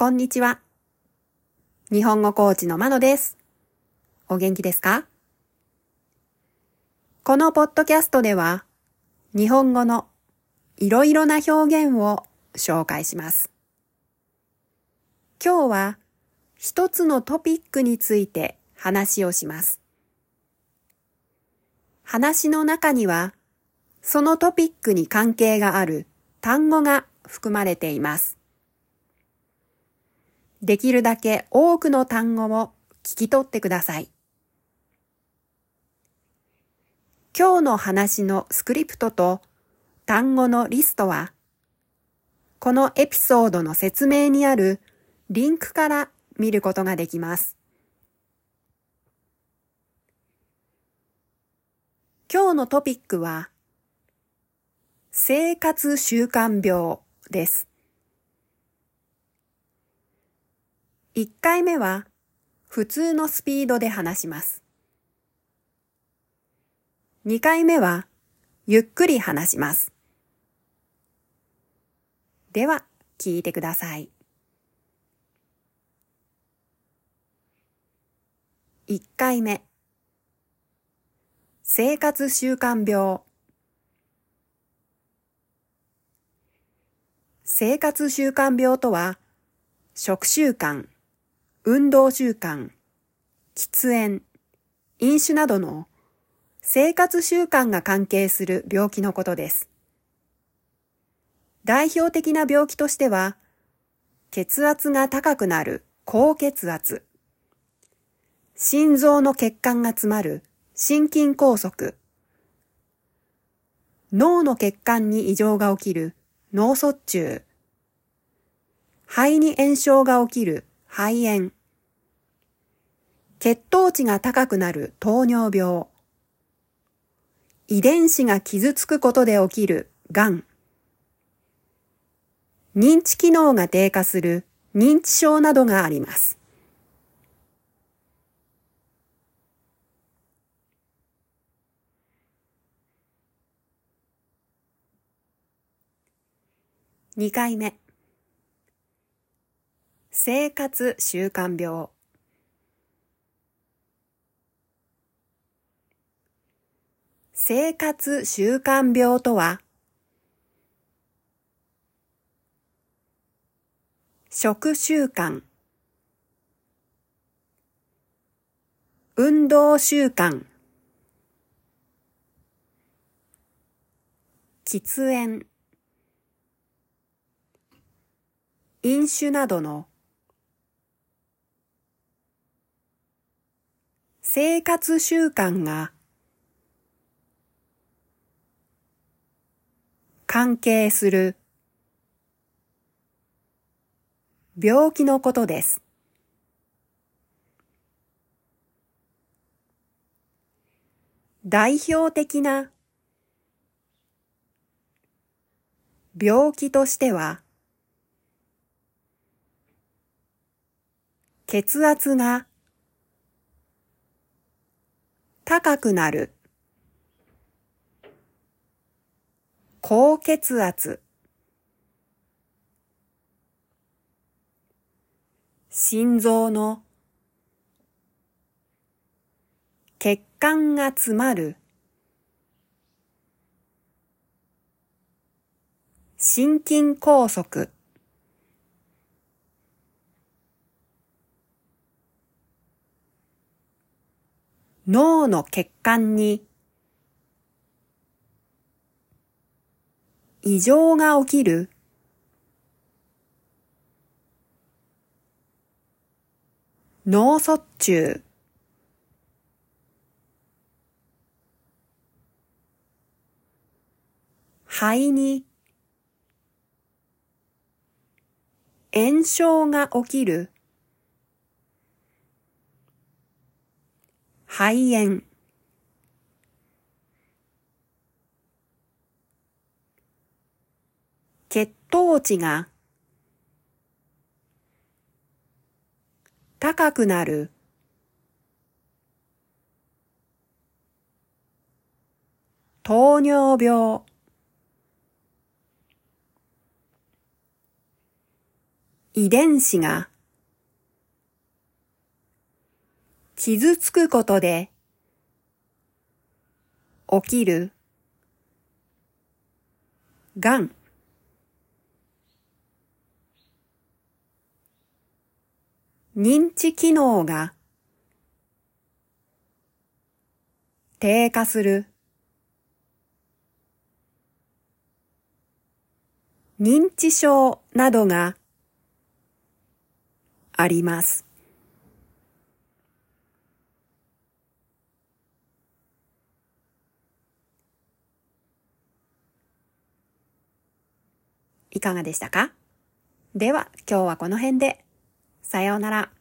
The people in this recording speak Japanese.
こんにちは。日本語コーチのまのです。お元気ですか？このポッドキャストでは、日本語のいろいろな表現を紹介します。今日は一つのトピックについて話をします。話の中には、そのトピックに関係がある単語が含まれています。できるだけ多くの単語を聞き取ってください。今日の話のスクリプトと単語のリストは、このエピソードの説明にあるリンクから見ることができます。今日のトピックは、生活習慣病です。1回目は普通のスピードで話します。2回目はゆっくり話します。では、聞いてください。1回目生活習慣病生活習慣病とは食習慣運動習慣、喫煙、飲酒などの生活習慣が関係する病気のことです。代表的な病気としては、血圧が高くなる高血圧、心臓の血管が詰まる心筋梗塞、脳の血管に異常が起きる脳卒中、肺に炎症が起きる肺炎、血糖値が高くなる糖尿病、遺伝子が傷つくことで起きる癌、認知機能が低下する。認知症などがあります。2回目。生活習慣病。生活習慣病とは、食習慣、運動習慣、喫煙、飲酒などの。生活習慣が関係する病気のことです。代表的な病気としては血圧が高くなる高血圧。心臓の血管が詰まる。心筋梗塞。脳の血管に異常が起きる。脳卒中。肺に。炎症が起きる。肺炎。血糖値が高くなる。糖尿病。遺伝子が傷つくことで起きるがん認知機能が低下する認知症などがあります。いかがでしたか？では今日はこの辺で。さようなら。